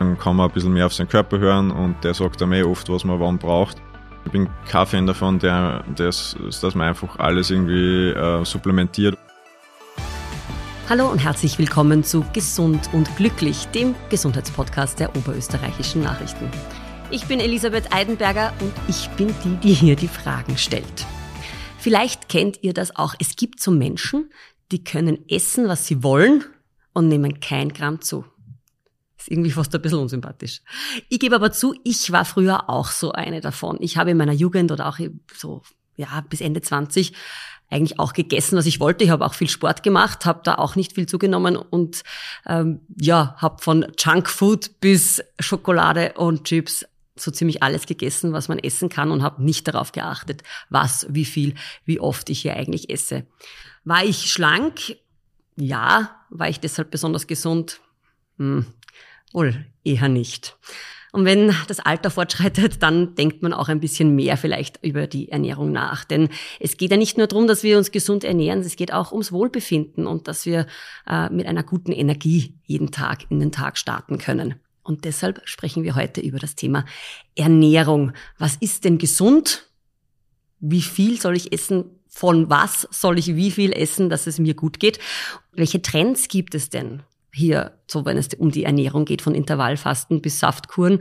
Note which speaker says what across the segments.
Speaker 1: Dann kann man ein bisschen mehr auf seinen Körper hören und der sagt einem eh oft, was man wann braucht. Ich bin kein Fan davon, der, des, dass man einfach alles irgendwie äh, supplementiert.
Speaker 2: Hallo und herzlich willkommen zu Gesund und Glücklich, dem Gesundheitspodcast der oberösterreichischen Nachrichten. Ich bin Elisabeth Eidenberger und ich bin die, die hier die Fragen stellt. Vielleicht kennt ihr das auch. Es gibt so Menschen, die können essen, was sie wollen und nehmen kein Gramm zu. Ist irgendwie fast ein bisschen unsympathisch. Ich gebe aber zu, ich war früher auch so eine davon. Ich habe in meiner Jugend oder auch so, ja, bis Ende 20 eigentlich auch gegessen, was ich wollte. Ich habe auch viel Sport gemacht, habe da auch nicht viel zugenommen und ähm, ja, habe von Junkfood bis Schokolade und Chips so ziemlich alles gegessen, was man essen kann und habe nicht darauf geachtet, was, wie viel, wie oft ich hier eigentlich esse. War ich schlank? Ja. War ich deshalb besonders gesund? Hm, wohl eher nicht. Und wenn das Alter fortschreitet, dann denkt man auch ein bisschen mehr vielleicht über die Ernährung nach. Denn es geht ja nicht nur darum, dass wir uns gesund ernähren, es geht auch ums Wohlbefinden und dass wir äh, mit einer guten Energie jeden Tag in den Tag starten können. Und deshalb sprechen wir heute über das Thema Ernährung. Was ist denn gesund? Wie viel soll ich essen? Von was soll ich wie viel essen, dass es mir gut geht? Welche Trends gibt es denn? Hier, so wenn es um die Ernährung geht, von Intervallfasten bis Saftkuren.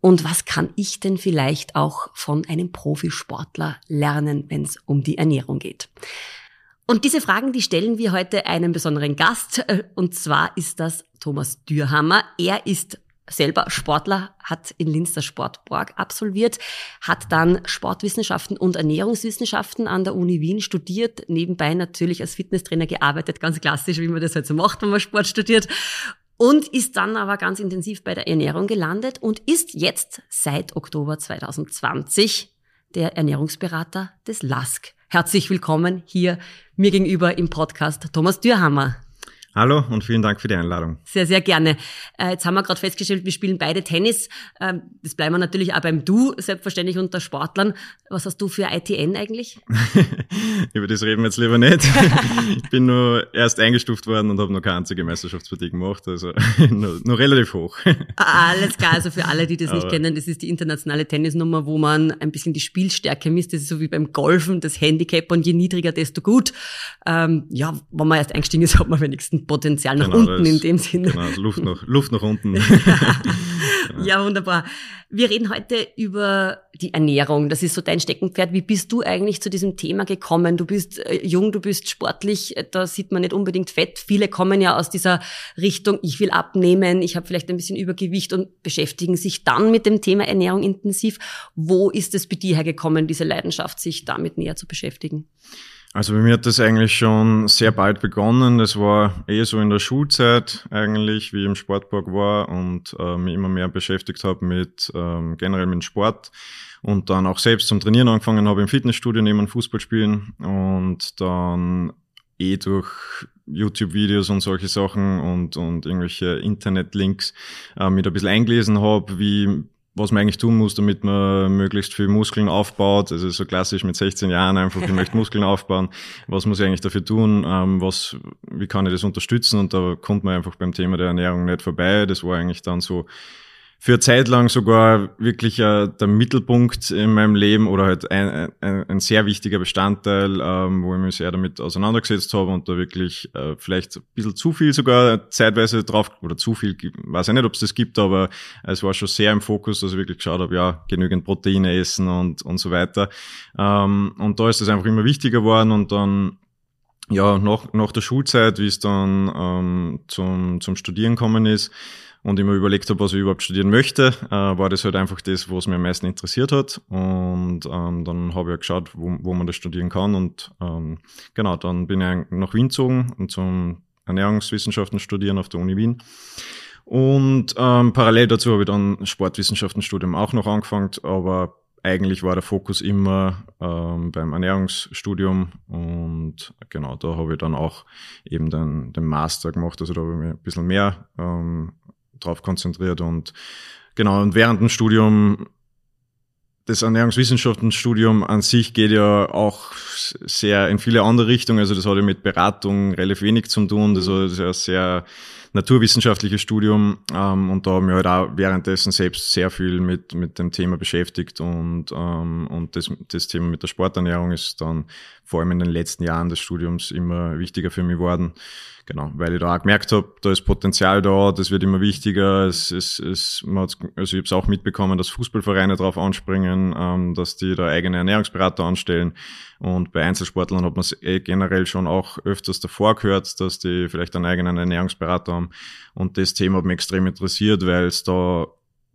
Speaker 2: Und was kann ich denn vielleicht auch von einem Profisportler lernen, wenn es um die Ernährung geht? Und diese Fragen, die stellen wir heute einem besonderen Gast. Äh, und zwar ist das Thomas Dürhammer. Er ist selber Sportler, hat in Linz das Sportborg absolviert, hat dann Sportwissenschaften und Ernährungswissenschaften an der Uni Wien studiert, nebenbei natürlich als Fitnesstrainer gearbeitet, ganz klassisch, wie man das halt so macht, wenn man Sport studiert. Und ist dann aber ganz intensiv bei der Ernährung gelandet und ist jetzt seit Oktober 2020 der Ernährungsberater des LASK. Herzlich willkommen hier mir gegenüber im Podcast Thomas Dürhammer.
Speaker 1: Hallo und vielen Dank für die Einladung.
Speaker 2: Sehr, sehr gerne. Äh, jetzt haben wir gerade festgestellt, wir spielen beide Tennis. Ähm, das bleiben wir natürlich auch beim Du, selbstverständlich unter Sportlern. Was hast du für ITN eigentlich?
Speaker 1: Über das reden wir jetzt lieber nicht. ich bin nur erst eingestuft worden und habe noch keine einzige Meisterschaftspartie gemacht, also nur, nur, relativ hoch.
Speaker 2: Alles klar, also für alle, die das nicht kennen, das ist die internationale Tennisnummer, wo man ein bisschen die Spielstärke misst. Das ist so wie beim Golfen, das Handicap und je niedriger, desto gut. Ähm, ja, wenn man erst eingestiegen ist, hat man wenigstens Potenzial nach genau, unten in dem Sinne.
Speaker 1: Genau, also Luft nach, Luft nach unten.
Speaker 2: ja, wunderbar. Wir reden heute über die Ernährung. Das ist so dein Steckenpferd. Wie bist du eigentlich zu diesem Thema gekommen? Du bist äh, jung, du bist sportlich, da sieht man nicht unbedingt fett. Viele kommen ja aus dieser Richtung, ich will abnehmen, ich habe vielleicht ein bisschen Übergewicht und beschäftigen sich dann mit dem Thema Ernährung intensiv. Wo ist es bei dir hergekommen, diese Leidenschaft, sich damit näher zu beschäftigen?
Speaker 1: Also bei mir hat das eigentlich schon sehr bald begonnen. Das war eh so in der Schulzeit eigentlich, wie ich im Sportpark war und äh, mich immer mehr beschäftigt habe mit ähm, generell mit Sport und dann auch selbst zum Trainieren angefangen habe im Fitnessstudio neben Fußballspielen und dann eh durch YouTube-Videos und solche Sachen und, und irgendwelche Internet-Links äh, da ein bisschen eingelesen habe, wie was man eigentlich tun muss, damit man möglichst viel Muskeln aufbaut. Also so klassisch mit 16 Jahren einfach, ich möchte Muskeln aufbauen. Was muss ich eigentlich dafür tun? Ähm, was, wie kann ich das unterstützen? Und da kommt man einfach beim Thema der Ernährung nicht vorbei. Das war eigentlich dann so für Zeit lang sogar wirklich äh, der Mittelpunkt in meinem Leben oder halt ein, ein, ein sehr wichtiger Bestandteil, ähm, wo ich mich sehr damit auseinandergesetzt habe und da wirklich äh, vielleicht ein bisschen zu viel sogar zeitweise drauf, oder zu viel, weiß ich nicht, ob es das gibt, aber es war schon sehr im Fokus, dass ich wirklich geschaut habe, ja, genügend Proteine essen und, und so weiter. Ähm, und da ist das einfach immer wichtiger geworden und dann ja, nach, nach der Schulzeit, wie es dann ähm, zum, zum Studieren kommen ist, und ich mir überlegt habe, was ich überhaupt studieren möchte, äh, war das halt einfach das, was mir am meisten interessiert hat. Und ähm, dann habe ich ja geschaut, wo, wo man das studieren kann. Und ähm, genau, dann bin ich nach Wien gezogen und zum Ernährungswissenschaften studieren auf der Uni Wien. Und ähm, parallel dazu habe ich dann Sportwissenschaftenstudium auch noch angefangen, aber eigentlich war der Fokus immer ähm, beim Ernährungsstudium und genau, da habe ich dann auch eben den, den Master gemacht, also da habe ich mich ein bisschen mehr ähm, drauf konzentriert und genau, und während dem Studium das Ernährungswissenschaftenstudium an sich geht ja auch sehr in viele andere Richtungen. Also das hat ja mit Beratung relativ wenig zu tun. Das ist ja sehr, naturwissenschaftliches Studium ähm, und da haben wir halt auch währenddessen selbst sehr viel mit, mit dem Thema beschäftigt und, ähm, und das, das Thema mit der Sporternährung ist dann vor allem in den letzten Jahren des Studiums immer wichtiger für mich geworden. Genau, weil ich da auch gemerkt habe, da ist Potenzial da, das wird immer wichtiger. Es, es, es, man also ich habe es auch mitbekommen, dass Fußballvereine darauf anspringen, ähm, dass die da eigene Ernährungsberater anstellen. Und bei Einzelsportlern hat man es eh generell schon auch öfters davor gehört, dass die vielleicht einen eigenen Ernährungsberater haben. Und das Thema hat mich extrem interessiert, weil es da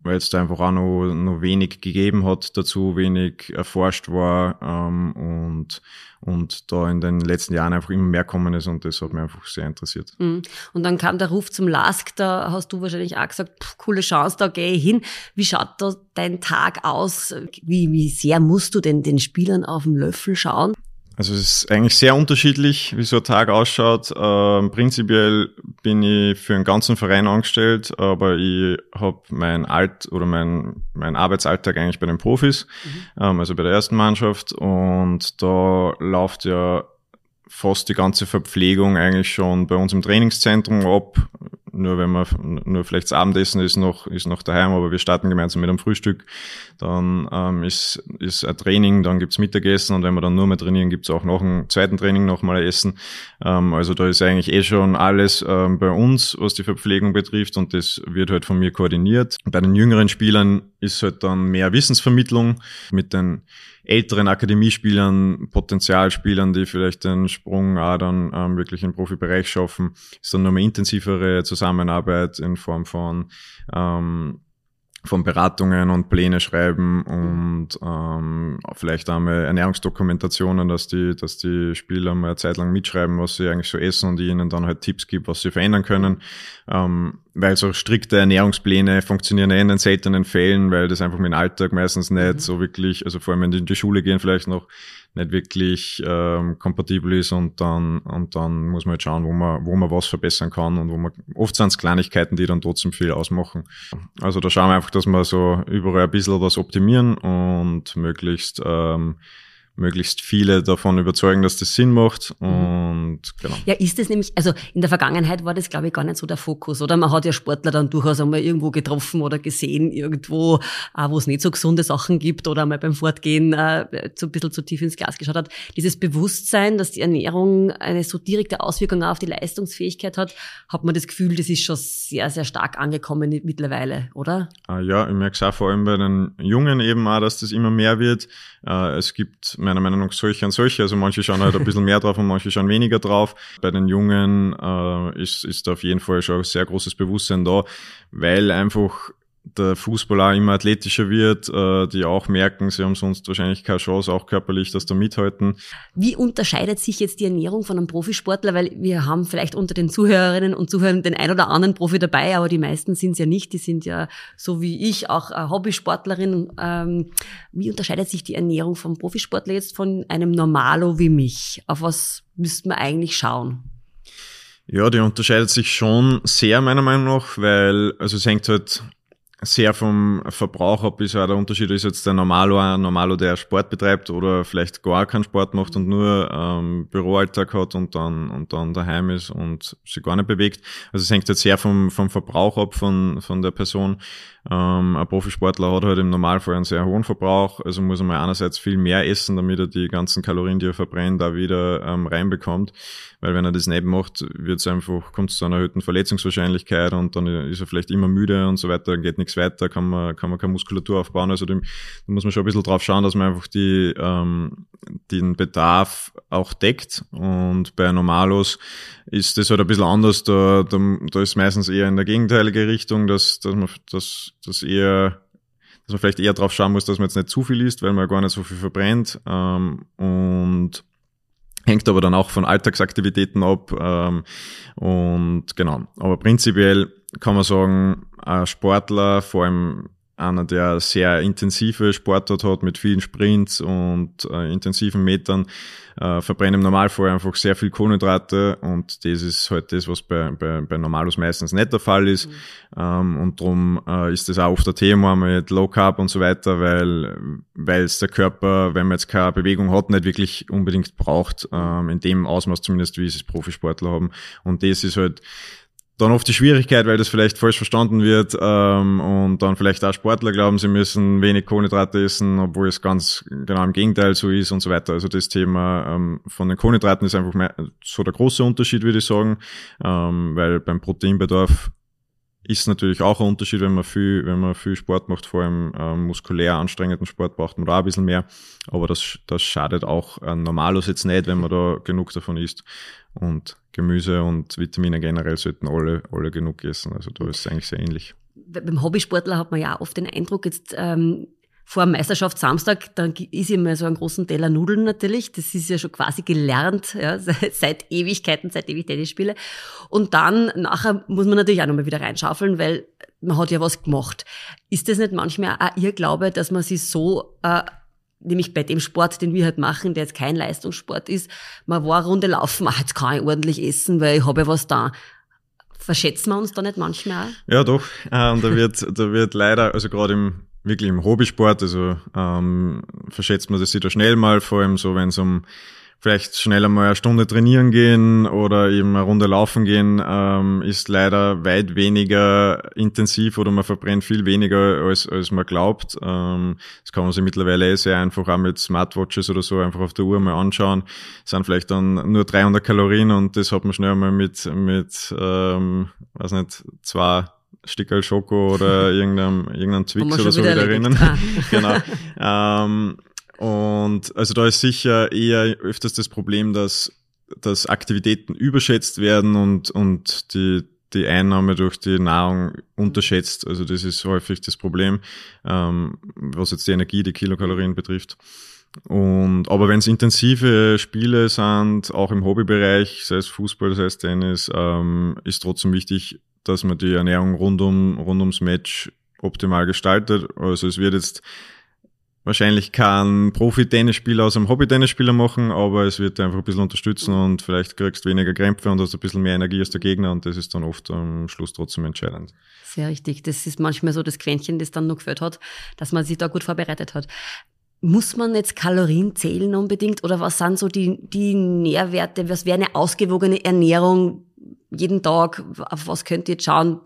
Speaker 1: weil es da einfach auch noch, noch wenig gegeben hat dazu, wenig erforscht war ähm, und, und da in den letzten Jahren einfach immer mehr kommen ist und das hat mich einfach sehr interessiert.
Speaker 2: Mhm. Und dann kam der Ruf zum LASK, da hast du wahrscheinlich auch gesagt, pff, coole Chance, da gehe ich hin. Wie schaut da dein Tag aus? Wie, wie sehr musst du denn den Spielern auf den Löffel schauen?
Speaker 1: Also es ist eigentlich sehr unterschiedlich, wie so ein Tag ausschaut. Ähm, prinzipiell bin ich für einen ganzen Verein angestellt, aber ich habe mein Alt oder mein, mein Arbeitsalltag eigentlich bei den Profis, mhm. ähm, also bei der ersten Mannschaft. Und da läuft ja fast die ganze Verpflegung eigentlich schon bei uns im Trainingszentrum ab. Nur wenn man, nur vielleicht das Abendessen ist noch, ist noch daheim, aber wir starten gemeinsam mit einem Frühstück. Dann ähm, ist, ist ein Training, dann gibt's Mittagessen und wenn wir dann nur mehr trainieren, gibt's auch noch ein zweiten Training nochmal Essen. Ähm, also da ist eigentlich eh schon alles ähm, bei uns, was die Verpflegung betrifft und das wird halt von mir koordiniert. Bei den jüngeren Spielern ist halt dann mehr Wissensvermittlung mit den älteren Akademiespielern, Potenzialspielern, die vielleicht den Sprung auch dann ähm, wirklich im Profibereich schaffen, ist dann nochmal intensivere Zusammenarbeit in Form von ähm, von Beratungen und Pläne schreiben und ähm, vielleicht einmal Ernährungsdokumentationen, dass die, dass die Spieler mal eine Zeit lang mitschreiben, was sie eigentlich so essen und ihnen dann halt Tipps gibt, was sie verändern können. Ähm, weil so strikte Ernährungspläne funktionieren ja in den seltenen Fällen, weil das einfach mit dem Alltag meistens nicht mhm. so wirklich, also vor allem wenn die in die Schule gehen, vielleicht noch nicht wirklich ähm, kompatibel ist und dann und dann muss man halt schauen, wo man wo man was verbessern kann und wo man oft sind es Kleinigkeiten, die dann trotzdem viel ausmachen. Also da schauen wir einfach, dass wir so überall ein bisschen was optimieren und möglichst ähm, möglichst viele davon überzeugen, dass das Sinn macht. Mhm. Und genau.
Speaker 2: Ja, ist es nämlich, also in der Vergangenheit war das, glaube ich, gar nicht so der Fokus, oder? Man hat ja Sportler dann durchaus einmal irgendwo getroffen oder gesehen, irgendwo, äh, wo es nicht so gesunde Sachen gibt oder mal beim Fortgehen äh, so ein bisschen zu tief ins Glas geschaut hat. Dieses Bewusstsein, dass die Ernährung eine so direkte Auswirkung auf die Leistungsfähigkeit hat, hat man das Gefühl, das ist schon sehr, sehr stark angekommen mittlerweile, oder?
Speaker 1: Ah, ja, ich merke es auch vor allem bei den Jungen eben auch, dass das immer mehr wird. Äh, es gibt meiner Meinung nach solche und solche. Also manche schauen halt ein bisschen mehr drauf und manche schauen weniger drauf. Bei den Jungen äh, ist, ist auf jeden Fall schon ein sehr großes Bewusstsein da, weil einfach der Fußball auch immer athletischer wird, äh, die auch merken, sie haben sonst wahrscheinlich keine Chance, auch körperlich, dass da mithalten.
Speaker 2: Wie unterscheidet sich jetzt die Ernährung von einem Profisportler? Weil wir haben vielleicht unter den Zuhörerinnen und Zuhörern den ein oder anderen Profi dabei, aber die meisten sind es ja nicht. Die sind ja so wie ich auch Hobbysportlerin. Ähm, wie unterscheidet sich die Ernährung vom Profisportler jetzt von einem Normalo wie mich? Auf was müsste man eigentlich schauen?
Speaker 1: Ja, die unterscheidet sich schon sehr meiner Meinung nach, weil also es hängt halt sehr vom Verbrauch ab ist ja der Unterschied ist jetzt der Normalo, ein Normalo, der Sport betreibt oder vielleicht gar keinen Sport macht und nur ähm, Büroalltag hat und dann und dann daheim ist und sich gar nicht bewegt. Also es hängt jetzt sehr vom, vom Verbrauch ab von, von der Person. Ähm, ein Profisportler hat halt im Normalfall einen sehr hohen Verbrauch, also muss er mal einerseits viel mehr essen, damit er die ganzen Kalorien, die er verbrennt, da wieder ähm, reinbekommt. Weil wenn er das nicht macht, wird es einfach, kommt es zu einer erhöhten Verletzungswahrscheinlichkeit und dann ist er vielleicht immer müde und so weiter, dann geht nichts weiter, kann man, kann man keine Muskulatur aufbauen. Also da muss man schon ein bisschen drauf schauen, dass man einfach die, ähm, den Bedarf auch deckt. Und bei Normalos ist das halt ein bisschen anders. Da, da, da ist meistens eher in der gegenteilige Richtung, dass, dass man das, das eher dass man vielleicht eher drauf schauen muss, dass man jetzt nicht zu viel isst, weil man gar nicht so viel verbrennt. Ähm, und hängt aber dann auch von Alltagsaktivitäten ab. Ähm, und genau. Aber prinzipiell kann man sagen, ein Sportler, vor allem einer, der sehr intensive Sportart hat mit vielen Sprints und äh, intensiven Metern, äh, verbrennen im Normalfall einfach sehr viel Kohlenhydrate und das ist halt das, was bei, bei, bei Normalos meistens nicht der Fall ist. Mhm. Ähm, und darum äh, ist das auch oft ein Thema mit Low Carb und so weiter, weil weil es der Körper, wenn man jetzt keine Bewegung hat, nicht wirklich unbedingt braucht, ähm, in dem Ausmaß zumindest, wie es Profisportler haben. Und das ist halt dann oft die Schwierigkeit, weil das vielleicht falsch verstanden wird ähm, und dann vielleicht auch Sportler glauben, sie müssen wenig Kohlenhydrate essen, obwohl es ganz genau im Gegenteil so ist und so weiter. Also das Thema ähm, von den Kohlenhydraten ist einfach mehr, so der große Unterschied, würde ich sagen, ähm, weil beim Proteinbedarf ist natürlich auch ein Unterschied, wenn man viel, wenn man viel Sport macht, vor allem ähm, muskulär anstrengenden Sport braucht man da ein bisschen mehr. Aber das, das schadet auch äh, Normalos jetzt nicht, wenn man da genug davon isst. Und Gemüse und Vitamine generell sollten alle, alle genug essen. Also da ist es eigentlich sehr ähnlich.
Speaker 2: Beim Hobbysportler hat man ja oft den Eindruck, jetzt ähm, vor Meisterschaft Samstag, dann ist immer so einen großen Teller Nudeln natürlich. Das ist ja schon quasi gelernt, ja, seit Ewigkeiten, seit ewig Tennisspiele. Und dann nachher muss man natürlich auch nochmal wieder reinschaufeln, weil man hat ja was gemacht. Ist das nicht manchmal auch Ihr Glaube, dass man sich so, äh, nämlich bei dem Sport, den wir halt machen, der jetzt kein Leistungssport ist, man war eine Runde laufen, ach, jetzt kann ich ordentlich essen, weil ich habe ja was da. Verschätzen wir uns da nicht manchmal?
Speaker 1: Ja, doch. Ähm, da wird, da wird leider, also gerade im wirklich im Hobbysport, also ähm, verschätzt man das da schnell mal, vor allem so, wenn es um vielleicht schneller mal eine Stunde trainieren gehen oder eben eine Runde laufen gehen, ähm, ist leider weit weniger intensiv oder man verbrennt viel weniger, als, als man glaubt. Ähm, das kann man sich mittlerweile eh sehr einfach auch mit Smartwatches oder so einfach auf der Uhr mal anschauen. Das sind vielleicht dann nur 300 Kalorien und das hat man schnell mal mit, mit ähm, weiß nicht, zwei Stickerl Schoko oder irgendeinem, irgendeinem Twix oder so wieder erinnern. Ah. genau. ähm, und also da ist sicher eher öfters das Problem, dass, dass Aktivitäten überschätzt werden und, und die, die Einnahme durch die Nahrung unterschätzt. Also das ist häufig das Problem, ähm, was jetzt die Energie, die Kilokalorien betrifft. Und, aber wenn es intensive Spiele sind, auch im Hobbybereich, sei es Fußball, sei es Tennis, ähm, ist trotzdem wichtig, dass man die Ernährung rund, um, rund ums Match optimal gestaltet. Also es wird jetzt wahrscheinlich kein Profi-Tennisspieler aus einem Hobby-Tennisspieler machen, aber es wird einfach ein bisschen unterstützen und vielleicht kriegst du weniger Krämpfe und hast ein bisschen mehr Energie als der Gegner und das ist dann oft am Schluss trotzdem entscheidend.
Speaker 2: Sehr richtig. Das ist manchmal so das Quäntchen, das dann noch gefällt hat, dass man sich da gut vorbereitet hat. Muss man jetzt Kalorien zählen unbedingt oder was sind so die, die Nährwerte? Was wäre eine ausgewogene Ernährung jeden Tag? Auf was könnt ihr jetzt schauen?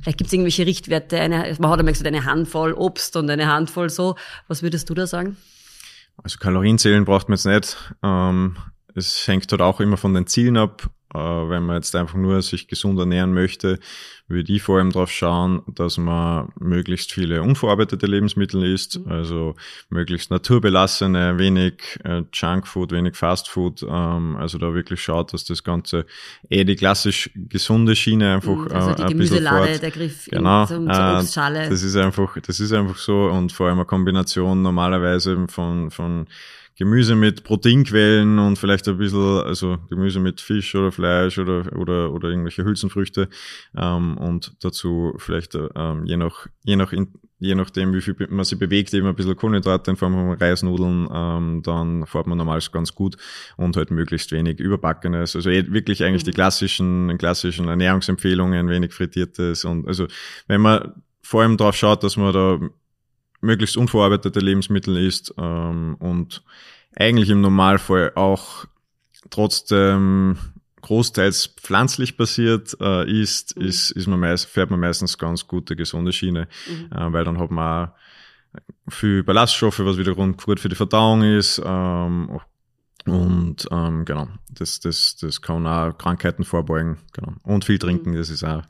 Speaker 2: Vielleicht gibt es irgendwelche Richtwerte. Eine, man hat einmal gesagt, eine Handvoll Obst und eine Handvoll so. Was würdest du da sagen?
Speaker 1: Also Kalorien zählen braucht man jetzt nicht. Ähm, es hängt dort auch immer von den Zielen ab. Äh, wenn man jetzt einfach nur sich gesund ernähren möchte, würde ich vor allem darauf schauen, dass man möglichst viele unverarbeitete Lebensmittel isst, mhm. also möglichst naturbelassene, wenig äh, Junkfood, wenig Fastfood, ähm, also da wirklich schaut, dass das Ganze eh die klassisch gesunde Schiene einfach mhm, also die äh, ein bisschen fort.
Speaker 2: der Griff
Speaker 1: genau, zum, zur Obstschale. Das ist einfach, das ist einfach so und vor allem eine Kombination normalerweise von, von Gemüse mit Proteinquellen und vielleicht ein bisschen, also Gemüse mit Fisch oder Fleisch oder, oder, oder irgendwelche Hülsenfrüchte ähm, und dazu vielleicht ähm, je nach, je nach, je nachdem, wie viel man sich bewegt, eben ein bisschen Kohlenhydrate in Form von Reisnudeln, ähm, dann fährt man normals ganz gut und halt möglichst wenig Überbackenes. Also eh wirklich eigentlich die mhm. klassischen, klassischen Ernährungsempfehlungen, wenig frittiertes und also wenn man vor allem darauf schaut, dass man da möglichst unverarbeitete Lebensmittel isst ähm, und eigentlich im Normalfall auch trotzdem großteils pflanzlich basiert äh, ist, mhm. ist, ist man meist, fährt man meistens ganz gute, gesunde Schiene, mhm. äh, weil dann hat man auch viel Ballaststoffe, was wiederum gut für die Verdauung ist, ähm, und ähm, genau, das, das, das kann auch Krankheiten vorbeugen. Genau. Und viel trinken, das ist auch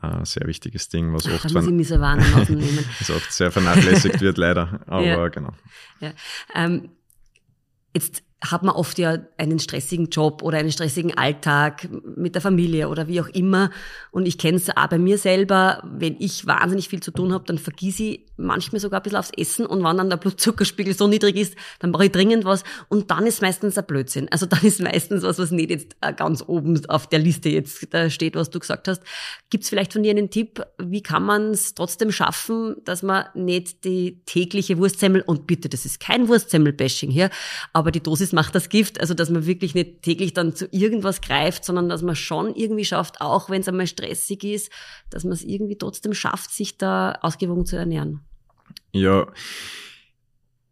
Speaker 1: ein sehr wichtiges Ding, was oft, was oft sehr vernachlässigt wird, leider. Aber ja. genau.
Speaker 2: Ja. Ähm, jetzt hat man oft ja einen stressigen Job oder einen stressigen Alltag mit der Familie oder wie auch immer. Und ich kenne es auch bei mir selber, wenn ich wahnsinnig viel zu tun habe, dann vergieße ich manchmal sogar ein bisschen aufs Essen und wenn dann der Blutzuckerspiegel so niedrig ist, dann brauche ich dringend was und dann ist meistens ein Blödsinn. Also dann ist meistens was, was nicht jetzt äh, ganz oben auf der Liste jetzt da steht, was du gesagt hast. Gibt es vielleicht von dir einen Tipp, wie kann man es trotzdem schaffen, dass man nicht die tägliche Wurstsemmel, und bitte, das ist kein Wurstsemmel-Bashing hier, aber die Dosis macht das Gift, also dass man wirklich nicht täglich dann zu irgendwas greift, sondern dass man schon irgendwie schafft, auch wenn es einmal stressig ist, dass man es irgendwie trotzdem schafft, sich da ausgewogen zu ernähren.
Speaker 1: Ja,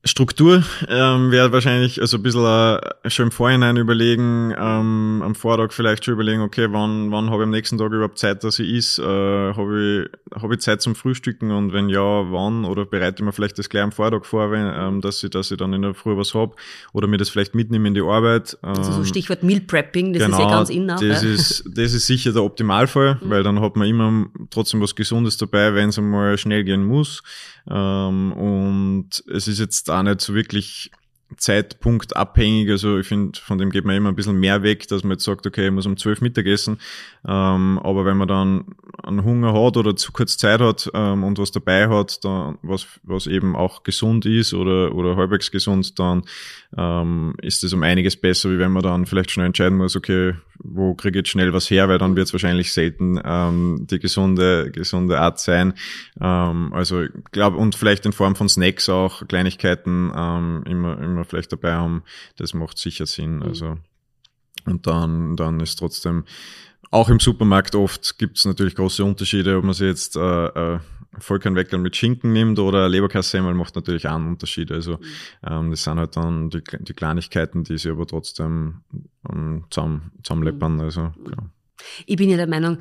Speaker 1: Struktur ähm, wäre wahrscheinlich also ein bisschen äh, schon im Vorhinein überlegen, ähm, am Vortag vielleicht schon überlegen, okay, wann, wann habe ich am nächsten Tag überhaupt Zeit, dass ich is? Äh, habe ich, hab ich Zeit zum Frühstücken und wenn ja, wann? Oder bereite ich mir vielleicht das gleich am Vortag vor, wenn, ähm, dass, ich, dass ich dann in der Früh was hab oder mir das vielleicht mitnehme in die Arbeit.
Speaker 2: Ähm, also so Stichwort Meal Prepping, das genau, ist ja ganz in
Speaker 1: Das, ist, das ist sicher der Optimalfall, mhm. weil dann hat man immer trotzdem was Gesundes dabei, wenn es einmal schnell gehen muss. Ähm, und es ist jetzt auch nicht so wirklich Zeitpunkt abhängig. Also ich finde, von dem geht man immer ein bisschen mehr weg, dass man jetzt sagt, okay, ich muss um zwölf Mittagessen. Ähm, aber wenn man dann einen Hunger hat oder zu kurz Zeit hat ähm, und was dabei hat, dann, was, was eben auch gesund ist oder, oder halbwegs gesund, dann ähm, ist es um einiges besser, wie wenn man dann vielleicht schon entscheiden muss, okay, wo kriege ich jetzt schnell was her, weil dann wird es wahrscheinlich selten ähm, die gesunde, gesunde Art sein. Ähm, also ich glaube, und vielleicht in Form von Snacks auch, Kleinigkeiten ähm, immer, immer vielleicht dabei haben, das macht sicher Sinn. Mhm. Also und dann, dann ist trotzdem auch im Supermarkt oft gibt es natürlich große Unterschiede, ob man sich jetzt äh, äh, Vollkornweckel mit Schinken nimmt oder Leberkassemmel macht natürlich auch einen Unterschied. Also mhm. ähm, das sind halt dann die, die Kleinigkeiten, die sie aber trotzdem ähm, zusammen, zusammenleppern. Also, ja.
Speaker 2: Ich bin ja der Meinung,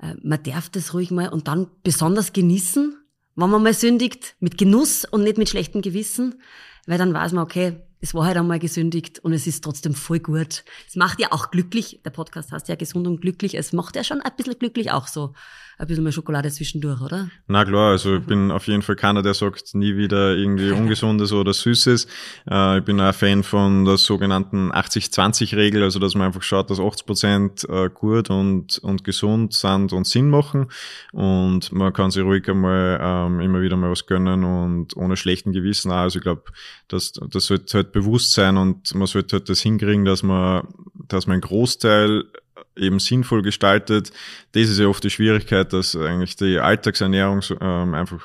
Speaker 2: äh, man darf das ruhig mal und dann besonders genießen, wenn man mal sündigt, mit Genuss und nicht mit schlechtem Gewissen, weil dann weiß man, okay, es war halt einmal gesündigt und es ist trotzdem voll gut. Es macht ja auch glücklich. Der Podcast heißt ja gesund und glücklich. Es macht ja schon ein bisschen glücklich auch so ein bisschen mehr Schokolade zwischendurch, oder?
Speaker 1: Na klar, also ich bin auf jeden Fall keiner, der sagt, nie wieder irgendwie Ungesundes oder Süßes. Äh, ich bin auch ein Fan von der sogenannten 80-20-Regel, also dass man einfach schaut, dass 80 Prozent äh, gut und, und gesund sind und Sinn machen. Und man kann sich ruhig einmal ähm, immer wieder mal was gönnen und ohne schlechten Gewissen auch. Also ich glaube, das, das sollte halt bewusst sein und man sollte halt das hinkriegen, dass man, dass man einen Großteil eben sinnvoll gestaltet. Das ist ja oft die Schwierigkeit, dass eigentlich die Alltagsernährung ähm, einfach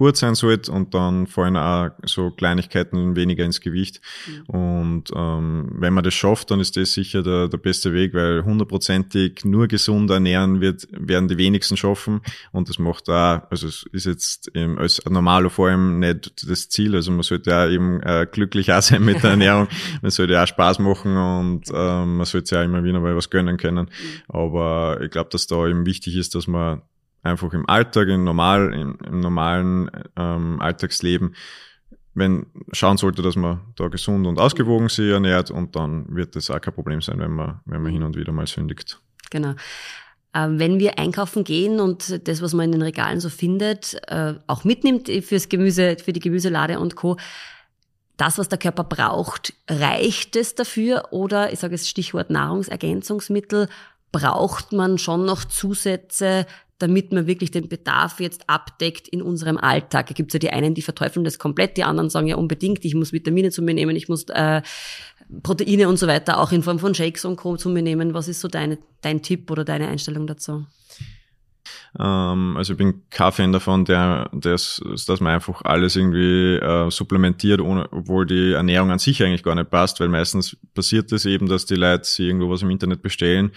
Speaker 1: gut sein sollte und dann fallen auch so Kleinigkeiten weniger ins Gewicht. Mhm. Und ähm, wenn man das schafft, dann ist das sicher der, der beste Weg, weil hundertprozentig nur gesund ernähren wird, werden die wenigsten schaffen. Und das macht auch, also es ist jetzt eben als normaler vor allem nicht das Ziel. Also man sollte ja eben äh, glücklich auch sein mit der Ernährung. man sollte ja auch Spaß machen und ähm, man sollte ja immer wieder mal was gönnen können. Mhm. Aber ich glaube, dass da eben wichtig ist, dass man einfach im Alltag, im, normal, im, im normalen ähm, Alltagsleben, wenn schauen sollte, dass man da gesund und ausgewogen sich ernährt und dann wird das auch kein Problem sein, wenn man, wenn man hin und wieder mal sündigt.
Speaker 2: Genau. Äh, wenn wir einkaufen gehen und das, was man in den Regalen so findet, äh, auch mitnimmt fürs Gemüse, für die Gemüselade und Co., das, was der Körper braucht, reicht es dafür? Oder, ich sage jetzt Stichwort Nahrungsergänzungsmittel, braucht man schon noch Zusätze, damit man wirklich den Bedarf jetzt abdeckt in unserem Alltag. Da gibt es ja die einen, die verteufeln das komplett, die anderen sagen ja unbedingt, ich muss Vitamine zu mir nehmen, ich muss äh, Proteine und so weiter auch in Form von Shakes und Co. zu mir nehmen. Was ist so deine, dein Tipp oder deine Einstellung dazu?
Speaker 1: Ähm, also ich bin kein Fan davon, der, des, dass man einfach alles irgendwie äh, supplementiert, ohne, obwohl die Ernährung an sich eigentlich gar nicht passt, weil meistens passiert es das eben, dass die Leute sich irgendwo was im Internet bestellen,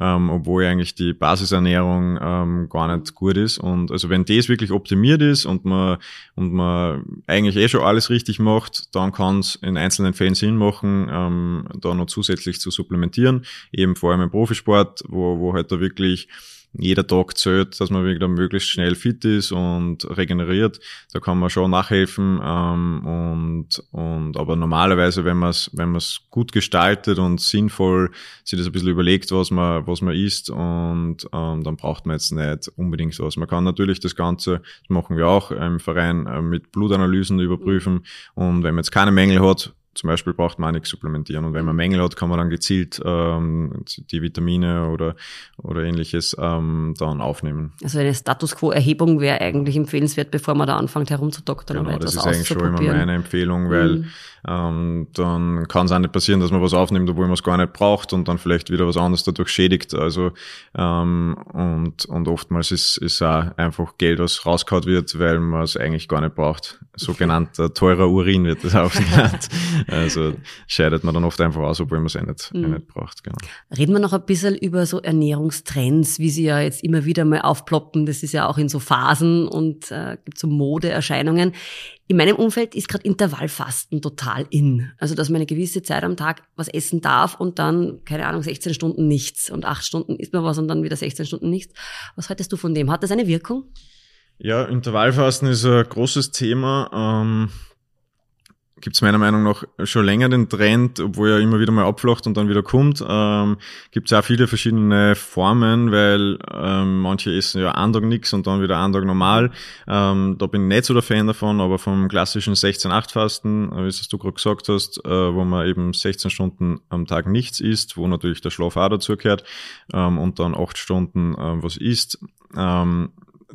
Speaker 1: ähm, obwohl eigentlich die Basisernährung ähm, gar nicht gut ist. Und also wenn das wirklich optimiert ist und man und man eigentlich eh schon alles richtig macht, dann kann es in einzelnen Fällen Sinn machen, ähm, da noch zusätzlich zu supplementieren, eben vor allem im Profisport, wo, wo halt da wirklich jeder Tag zählt, dass man wieder möglichst schnell fit ist und regeneriert. Da kann man schon nachhelfen. Ähm, und, und aber normalerweise, wenn man es wenn man es gut gestaltet und sinnvoll sich das ein bisschen überlegt, was man was man isst, und ähm, dann braucht man jetzt nicht unbedingt sowas. Man kann natürlich das Ganze, das machen wir auch im Verein, äh, mit Blutanalysen überprüfen. Und wenn man jetzt keine Mängel hat, zum Beispiel braucht man nichts supplementieren. Und wenn man Mängel hat, kann man dann gezielt ähm, die Vitamine oder, oder ähnliches ähm, dann aufnehmen.
Speaker 2: Also eine Status Quo-Erhebung wäre eigentlich empfehlenswert, bevor man da anfängt herumzudoktern
Speaker 1: genau, oder etwas das ist eigentlich schon immer meine Empfehlung, weil mhm. ähm, dann kann es auch nicht passieren, dass man was aufnimmt, obwohl man es gar nicht braucht und dann vielleicht wieder was anderes dadurch schädigt. Also ähm, und, und oftmals ist, ist auch einfach Geld, was rausgehauen wird, weil man es eigentlich gar nicht braucht. Sogenannter teurer Urin wird das auch genannt. Also scheidet man dann oft einfach aus, obwohl man es eh nicht, mhm. eh nicht braucht. Genau.
Speaker 2: Reden wir noch ein bisschen über so Ernährungstrends, wie sie ja jetzt immer wieder mal aufploppen. Das ist ja auch in so Phasen und äh, gibt so Modeerscheinungen. In meinem Umfeld ist gerade Intervallfasten total in. Also, dass man eine gewisse Zeit am Tag was essen darf und dann, keine Ahnung, 16 Stunden nichts und 8 Stunden isst man was und dann wieder 16 Stunden nichts. Was haltest du von dem? Hat das eine Wirkung?
Speaker 1: Ja, Intervallfasten ist ein großes Thema. Ähm gibt es meiner Meinung nach schon länger den Trend, obwohl er immer wieder mal abflacht und dann wieder kommt. Ähm, gibt es auch viele verschiedene Formen, weil ähm, manche essen ja einen Tag nichts und dann wieder einen Tag normal. Ähm, da bin ich nicht so der Fan davon, aber vom klassischen 16-8-Fasten, wie es du gerade gesagt hast, äh, wo man eben 16 Stunden am Tag nichts isst, wo natürlich der Schlaf auch dazu gehört ähm, und dann 8 Stunden äh, was isst. Ähm,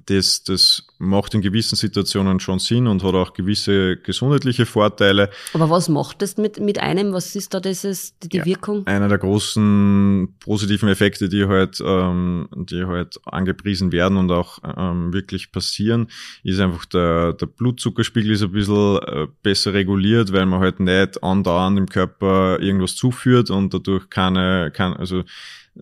Speaker 1: das, das macht in gewissen Situationen schon Sinn und hat auch gewisse gesundheitliche Vorteile.
Speaker 2: Aber was macht das mit, mit einem? Was ist da dieses, die, die ja, Wirkung?
Speaker 1: Einer der großen positiven Effekte, die halt, ähm, die halt angepriesen werden und auch ähm, wirklich passieren, ist einfach der, der Blutzuckerspiegel ist ein bisschen äh, besser reguliert, weil man halt nicht andauernd im Körper irgendwas zuführt und dadurch keine, keine also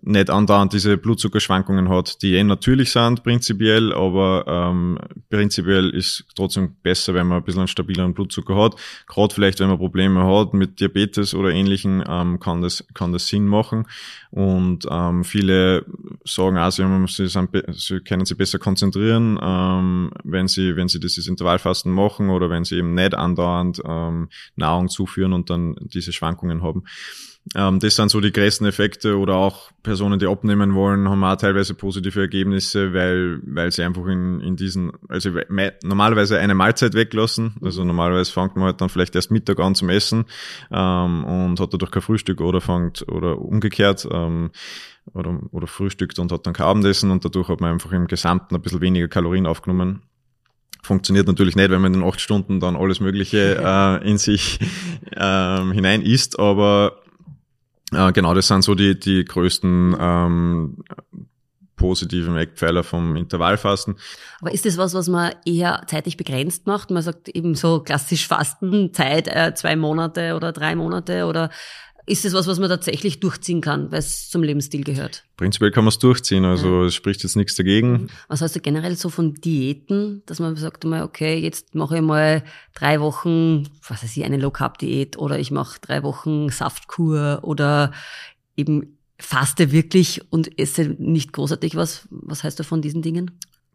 Speaker 1: nicht andauernd diese Blutzuckerschwankungen hat, die eh natürlich sind, prinzipiell, aber ähm, prinzipiell ist trotzdem besser, wenn man ein bisschen einen stabileren Blutzucker hat. Gerade vielleicht, wenn man Probleme hat mit Diabetes oder ähnlichen, ähm, kann, das, kann das Sinn machen. Und ähm, viele sagen auch, sie, sie, sind, sie können sich besser konzentrieren, ähm, wenn sie, wenn sie dieses Intervallfasten machen oder wenn sie eben nicht andauernd ähm, Nahrung zuführen und dann diese Schwankungen haben. Ähm, das sind so die größten Effekte oder auch Personen, die abnehmen wollen, haben auch teilweise positive Ergebnisse, weil, weil sie einfach in, in diesen, also normalerweise eine Mahlzeit weglassen. Also normalerweise fängt man halt dann vielleicht erst Mittag an zum Essen ähm, und hat dadurch kein Frühstück oder fängt oder umgekehrt. Ähm, oder, oder frühstückt und hat dann kein Abendessen und dadurch hat man einfach im Gesamten ein bisschen weniger Kalorien aufgenommen funktioniert natürlich nicht, wenn man in acht Stunden dann alles Mögliche äh, in sich ähm, hinein isst, aber äh, genau, das sind so die, die größten ähm, positiven Eckpfeiler vom Intervallfasten.
Speaker 2: Aber ist das was, was man eher zeitlich begrenzt macht? Man sagt eben so klassisch Fasten, Zeit äh, zwei Monate oder drei Monate oder ist es was, was man tatsächlich durchziehen kann, weil es zum Lebensstil gehört?
Speaker 1: Prinzipiell kann man es durchziehen, also ja. es spricht jetzt nichts dagegen. Mhm.
Speaker 2: Was heißt du generell so von Diäten, dass man sagt mal, okay, jetzt mache ich mal drei Wochen, was weiß ich, eine Low-Carb-Diät oder ich mache drei Wochen Saftkur oder eben faste wirklich und esse nicht großartig was. Was heißt du von diesen Dingen?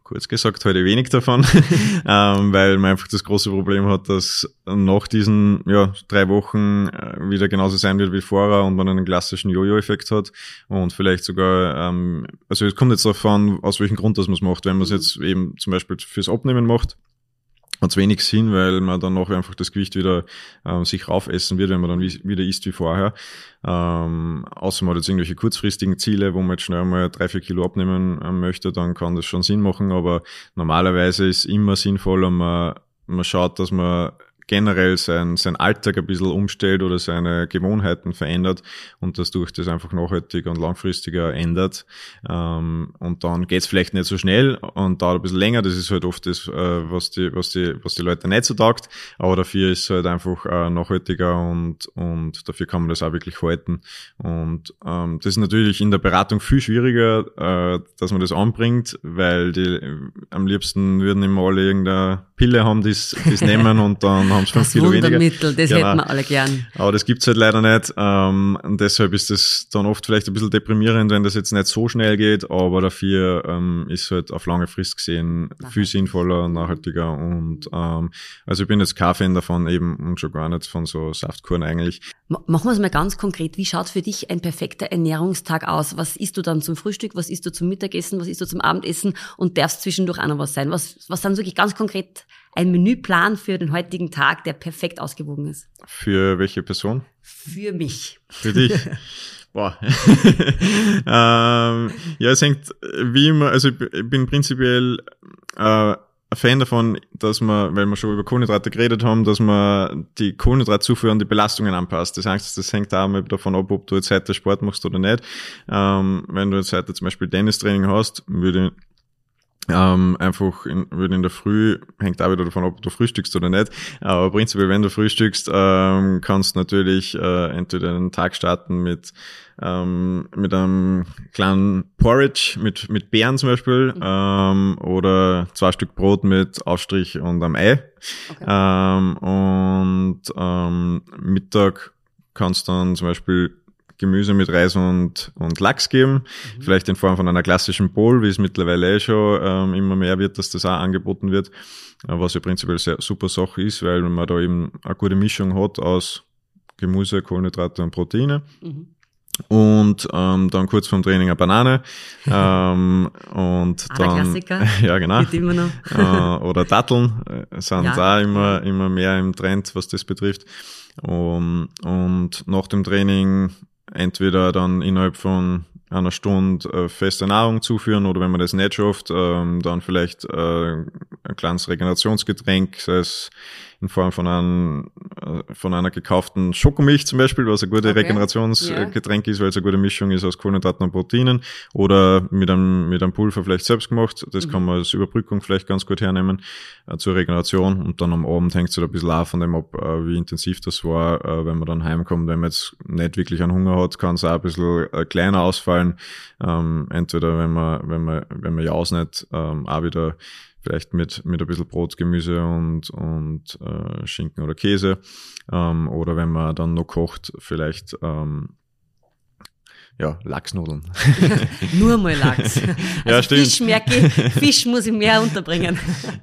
Speaker 1: Kurz gesagt heute wenig davon, ähm, weil man einfach das große Problem hat, dass nach diesen ja, drei Wochen äh, wieder genauso sein wird wie vorher und man einen klassischen Jojo-Effekt hat und vielleicht sogar, ähm, also es kommt jetzt darauf an, aus welchem Grund das man es macht. Wenn man es jetzt eben zum Beispiel fürs Abnehmen macht, hat wenig Sinn, weil man dann noch einfach das Gewicht wieder ähm, sich raufessen wird, wenn man dann wie, wieder isst wie vorher. Ähm, außer man hat jetzt irgendwelche kurzfristigen Ziele, wo man jetzt schnell mal drei, vier Kilo abnehmen ähm, möchte, dann kann das schon Sinn machen, aber normalerweise ist immer sinnvoller, man, man schaut, dass man generell sein, sein Alltag ein bisschen umstellt oder seine Gewohnheiten verändert und das durch das einfach nachhaltiger und langfristiger ändert. Ähm, und dann geht's vielleicht nicht so schnell und dauert ein bisschen länger. Das ist halt oft das, äh, was, die, was, die, was die Leute nicht so taugt. Aber dafür ist es halt einfach äh, nachhaltiger und, und dafür kann man das auch wirklich halten. Und ähm, das ist natürlich in der Beratung viel schwieriger, äh, dass man das anbringt, weil die am liebsten würden immer alle irgendeine Pille haben, die es nehmen und dann haben es fünf Kilo weniger.
Speaker 2: Wundermittel, das genau. hätten wir alle gern.
Speaker 1: Aber das gibt's halt leider nicht. Ähm, und deshalb ist das dann oft vielleicht ein bisschen deprimierend, wenn das jetzt nicht so schnell geht, aber dafür ähm, ist halt auf lange Frist gesehen Nachhaltig. viel sinnvoller, nachhaltiger und ähm, also ich bin jetzt kein Fan davon eben und schon gar nicht von so Saftkuren eigentlich.
Speaker 2: Machen wir es mal ganz konkret. Wie schaut für dich ein perfekter Ernährungstag aus? Was isst du dann zum Frühstück? Was isst du zum Mittagessen? Was isst du zum Abendessen? Und darfst zwischendurch auch noch was sein? Was, was dann wirklich ganz konkret ein Menüplan für den heutigen Tag, der perfekt ausgewogen ist.
Speaker 1: Für welche Person?
Speaker 2: Für mich.
Speaker 1: Für dich. Boah. ähm, ja, es hängt wie immer, also ich bin prinzipiell äh, ein Fan davon, dass man, weil wir schon über Kohlenhydrate geredet haben, dass man die Kohlenhydratzufuhr an die Belastungen anpasst. Das heißt, das hängt auch mal davon ab, ob du jetzt heute Sport machst oder nicht. Ähm, wenn du jetzt heute zum Beispiel Tennistraining hast, würde Ähm, einfach in, würde in der Früh, hängt auch wieder davon ab, ob du frühstückst oder nicht. Aber prinzipiell, wenn du frühstückst, ähm, kannst du natürlich äh, entweder den Tag starten mit, ähm, mit einem kleinen Porridge, mit, mit Beeren zum Beispiel, mhm. ähm, oder zwei Stück Brot mit Aufstrich und einem Ei. Okay. Ähm, und ähm, Mittag kannst du dann zum Beispiel Gemüse mit Reis und, und Lachs geben. Mhm. Vielleicht in Form von einer klassischen Bowl, wie es mittlerweile eh schon ähm, immer mehr wird, dass das auch angeboten wird. Äh, was ja prinzipiell sehr super Sache ist, weil man da eben eine gute Mischung hat aus Gemüse, Kohlenhydrate und Proteine. Mhm. Und ähm, dann kurz vorm Training eine Banane. ähm, und ah, dann,
Speaker 2: Klassiker.
Speaker 1: ja, genau. immer noch. äh, oder Datteln äh, sind ja. auch immer, immer mehr im Trend, was das betrifft. Um, und nach dem Training entweder dann innerhalb von einer Stunde äh, feste Nahrung zuführen oder wenn man das nicht schafft, ähm, dann vielleicht äh, ein kleines Regenerationsgetränk, sei es in Form von, einem, äh, von einer gekauften Schokomilch zum Beispiel, was ein gutes okay. Regenerationsgetränk yeah. ist, weil es eine gute Mischung ist aus Kohlenhydraten und Proteinen oder mit einem, mit einem Pulver vielleicht selbst gemacht. Das mhm. kann man als Überbrückung vielleicht ganz gut hernehmen äh, zur Regeneration und dann am Abend hängt es halt ein bisschen auch von dem ab, äh, wie intensiv das war, äh, wenn man dann heimkommt. Wenn man jetzt nicht wirklich einen Hunger hat, kann es auch ein bisschen äh, kleiner ausfallen. Ähm, entweder wenn man, wenn man, wenn man ja ausnimmt, ähm, auch wieder vielleicht mit, mit ein bisschen Brot, Gemüse und, und äh, Schinken oder Käse. Ähm, oder wenn man dann noch kocht, vielleicht ähm, ja, Lachsnudeln.
Speaker 2: Nur mal Lachs. Also
Speaker 1: ja, stimmt.
Speaker 2: Fisch merke Fisch muss ich mehr unterbringen.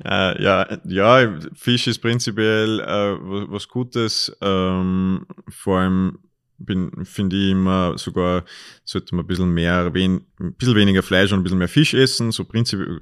Speaker 1: äh, ja, ja, Fisch ist prinzipiell äh, was, was Gutes, ähm, vor allem bin, finde ich immer sogar, sollte man ein bisschen mehr, wen, ein bisschen weniger Fleisch und ein bisschen mehr Fisch essen, so prinzipiell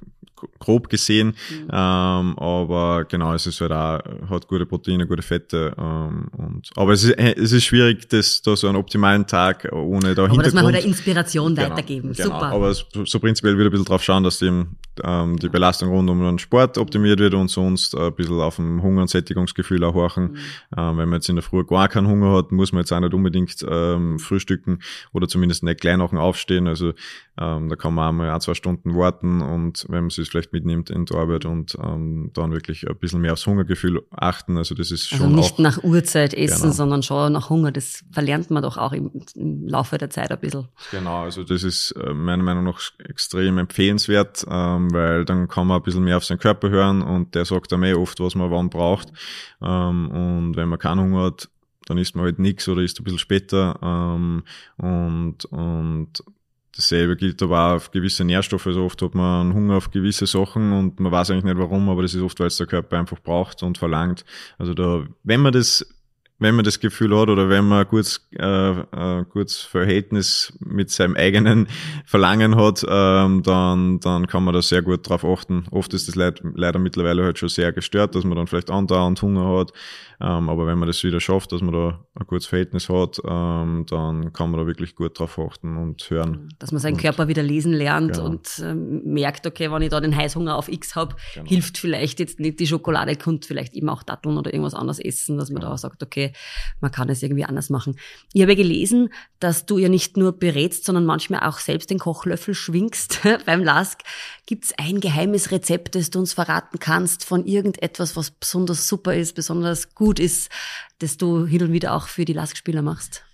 Speaker 1: grob gesehen. Mhm. Ähm, aber genau, es ist halt auch, hat gute Proteine, gute Fette. Ähm, und, aber es ist, es ist schwierig, das, da so einen optimalen Tag ohne da
Speaker 2: Aber dass man halt eine Inspiration genau, weitergeben. Genau. Super.
Speaker 1: Aber so, so prinzipiell wieder ein bisschen drauf schauen, dass eben, ähm, die Belastung rund um den Sport optimiert wird und sonst ein bisschen auf dem Hunger- und Sättigungsgefühl auch horchen. Mhm. Ähm, wenn man jetzt in der Früh gar keinen Hunger hat, muss man jetzt auch nicht unbedingt ähm, frühstücken oder zumindest nicht gleich nach dem Aufstehen. Also ähm, da kann man einmal ein, zwei Stunden warten und wenn man sich vielleicht mitnimmt in die Arbeit und ähm, dann wirklich ein bisschen mehr aufs Hungergefühl achten. Also das ist also schon.
Speaker 2: Also nicht
Speaker 1: auch,
Speaker 2: nach Uhrzeit essen, genau. sondern schon nach Hunger. Das verlernt man doch auch im, im, Laufe der Zeit ein bisschen.
Speaker 1: Genau, also das ist äh, meiner Meinung nach extrem empfehlenswert, ähm, weil dann kann man ein bisschen mehr auf seinen Körper hören und der sagt einem eh oft, was man wann braucht. Ähm, und wenn man keinen Hunger hat, dann isst man halt nichts oder isst ein bisschen später. Ähm, und, und Dasselbe gilt aber auch auf gewisse Nährstoffe. Also oft hat man Hunger auf gewisse Sachen und man weiß eigentlich nicht warum, aber das ist oft, weil es der Körper einfach braucht und verlangt. Also da, wenn man das wenn man das Gefühl hat oder wenn man ein gutes, äh, ein gutes Verhältnis mit seinem eigenen Verlangen hat, ähm, dann, dann kann man da sehr gut drauf achten. Oft ist das leider mittlerweile halt schon sehr gestört, dass man dann vielleicht andauernd Hunger hat. Ähm, aber wenn man das wieder schafft, dass man da ein gutes Verhältnis hat, ähm, dann kann man da wirklich gut drauf achten und hören.
Speaker 2: Dass man seinen und, Körper wieder lesen lernt genau. und ähm, merkt, okay, wenn ich da den Heißhunger auf X habe, genau. hilft vielleicht jetzt nicht die Schokolade, könnte vielleicht eben auch Datteln oder irgendwas anderes essen, dass man genau. da sagt, okay, man kann es irgendwie anders machen. Ich habe gelesen, dass du ja nicht nur berätst, sondern manchmal auch selbst den Kochlöffel schwingst beim Lask. Gibt es ein geheimes Rezept, das du uns verraten kannst von irgendetwas, was besonders super ist, besonders gut ist, das du hin und wieder auch für die Lask-Spieler machst?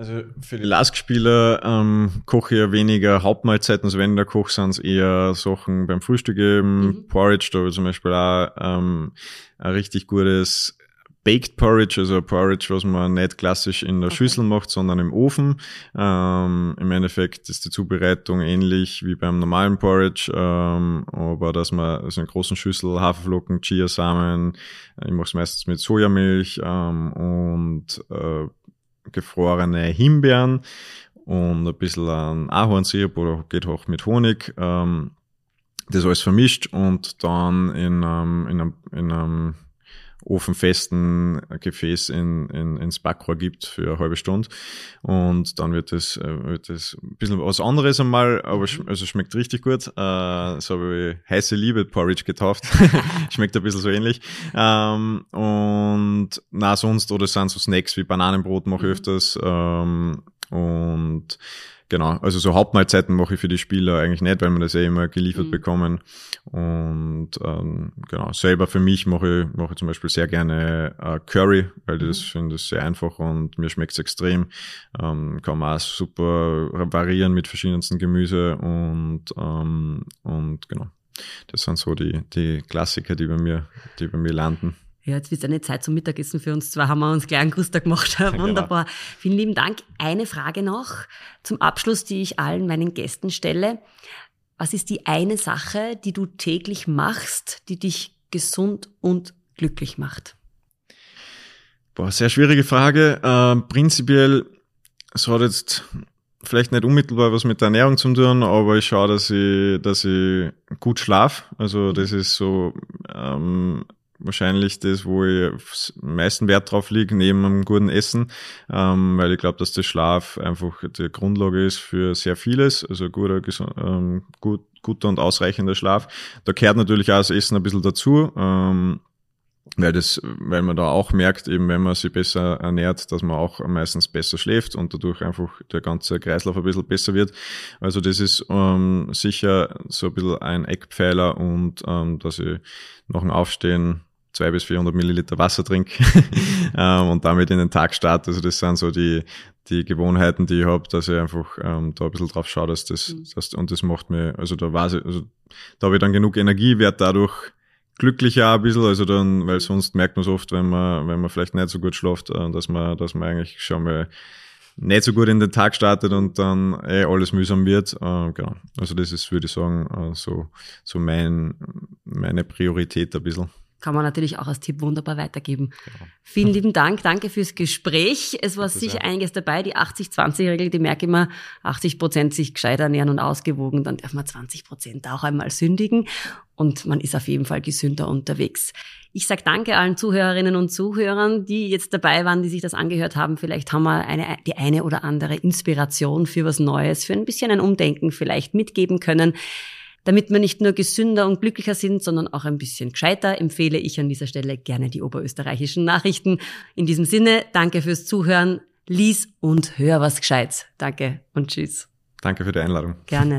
Speaker 1: Also für die Lask-Spieler ähm, koche ich ja weniger Hauptmahlzeiten, also wenn der Koch sind es eher Sachen beim Frühstück eben, mhm. Porridge, da habe ich zum Beispiel auch ähm, ein richtig gutes Baked Porridge, also Porridge, was man nicht klassisch in der okay. Schüssel macht, sondern im Ofen. Ähm, Im Endeffekt ist die Zubereitung ähnlich wie beim normalen Porridge, ähm, aber dass man also in großen Schüssel Haferflocken, Chiasamen, ich mache es meistens mit Sojamilch ähm, und äh, gefrorene Himbeeren und ein bisschen an Ahornsirup oder geht auch mit Honig. Ähm, das alles vermischt und dann in, in einem, in einem ofenfesten Gefäß in, in, ins Backrohr gibt für eine halbe Stunde. Und dann wird es, äh, wird es ein bisschen was anderes einmal, aber sch also schmeckt richtig gut. Äh, so habe ich heiße Liebe Porridge getauft. schmeckt ein bisschen so ähnlich. Ähm, und na sonst, oder sind so Snacks wie Bananenbrot mache ich mhm. öfters. Ähm, und genau, also so Hauptmahlzeiten mache ich für die Spieler eigentlich nicht, weil wir das ja immer geliefert
Speaker 2: Mhm.
Speaker 1: bekommen. Und ähm, genau, selber für mich mache ich, mache ich zum Beispiel sehr gerne äh, Curry, weil ich das finde das sehr einfach und mir schmeckt es extrem. Ähm, kann man auch super variieren mit verschiedensten Gemüse und, ähm, und genau. Das sind so die, die Klassiker, die bei mir, die bei mir landen.
Speaker 2: Ja, jetzt wird eine Zeit zum Mittagessen für uns. Zwar haben wir uns gleich einen Gruß da gemacht. Wunderbar. Vielen lieben Dank. Eine Frage noch zum Abschluss, die ich allen meinen Gästen stelle. Was ist die eine Sache, die du täglich machst, die dich gesund und glücklich macht?
Speaker 1: Boah, sehr schwierige Frage. Ähm, prinzipiell, es hat jetzt vielleicht nicht unmittelbar was mit der Ernährung zu tun, aber ich schaue, dass ich, dass ich gut schlaf. Also das ist so ähm, wahrscheinlich das, wo ich am meisten Wert drauf liege, neben einem guten Essen, ähm, weil ich glaube, dass der Schlaf einfach die Grundlage ist für sehr vieles, also guter, ähm, gut, guter und ausreichender Schlaf. Da gehört natürlich auch das Essen ein bisschen dazu. Ähm, weil das, weil man da auch merkt, eben wenn man sich besser ernährt, dass man auch meistens besser schläft und dadurch einfach der ganze Kreislauf ein bisschen besser wird. Also das ist ähm, sicher so ein bisschen ein Eckpfeiler und ähm, dass ich nach dem Aufstehen zwei bis 400 Milliliter Wasser trinke ähm, und damit in den Tag starte. Also das sind so die, die Gewohnheiten, die ich habe, dass ich einfach ähm, da ein bisschen drauf schaue, dass das,
Speaker 2: Mhm.
Speaker 1: das und das macht mir, also da weiß ich, also da habe ich dann genug Energie, werde dadurch glücklicher ein bisschen, also dann, weil sonst merkt man es oft, wenn man, wenn man vielleicht nicht so gut schläft, äh, dass man, dass man eigentlich schon mal nicht so gut in den Tag startet und dann eh alles mühsam wird. Äh, genau. Also das ist, würde ich sagen, äh, so, so mein, meine Priorität ein bisschen.
Speaker 2: Kann man natürlich auch als Tipp wunderbar weitergeben.
Speaker 1: Genau.
Speaker 2: Vielen lieben Dank. Danke fürs Gespräch. Es war sicher
Speaker 1: sehr.
Speaker 2: einiges dabei. Die 80-20-Regel, die merke ich immer, 80 Prozent sich gescheit ernähren und ausgewogen. Dann darf man 20 Prozent auch einmal sündigen. Und man ist auf jeden Fall gesünder unterwegs. Ich sage danke allen Zuhörerinnen und Zuhörern, die jetzt dabei waren, die sich das angehört haben. Vielleicht haben wir eine, die eine oder andere Inspiration für was Neues, für ein bisschen ein Umdenken vielleicht mitgeben können. Damit wir nicht nur gesünder und glücklicher sind, sondern auch ein bisschen gescheiter, empfehle ich an dieser Stelle gerne die oberösterreichischen Nachrichten. In diesem Sinne, danke fürs Zuhören. Lies und hör was Gescheites. Danke und tschüss.
Speaker 1: Danke für die Einladung.
Speaker 2: Gerne.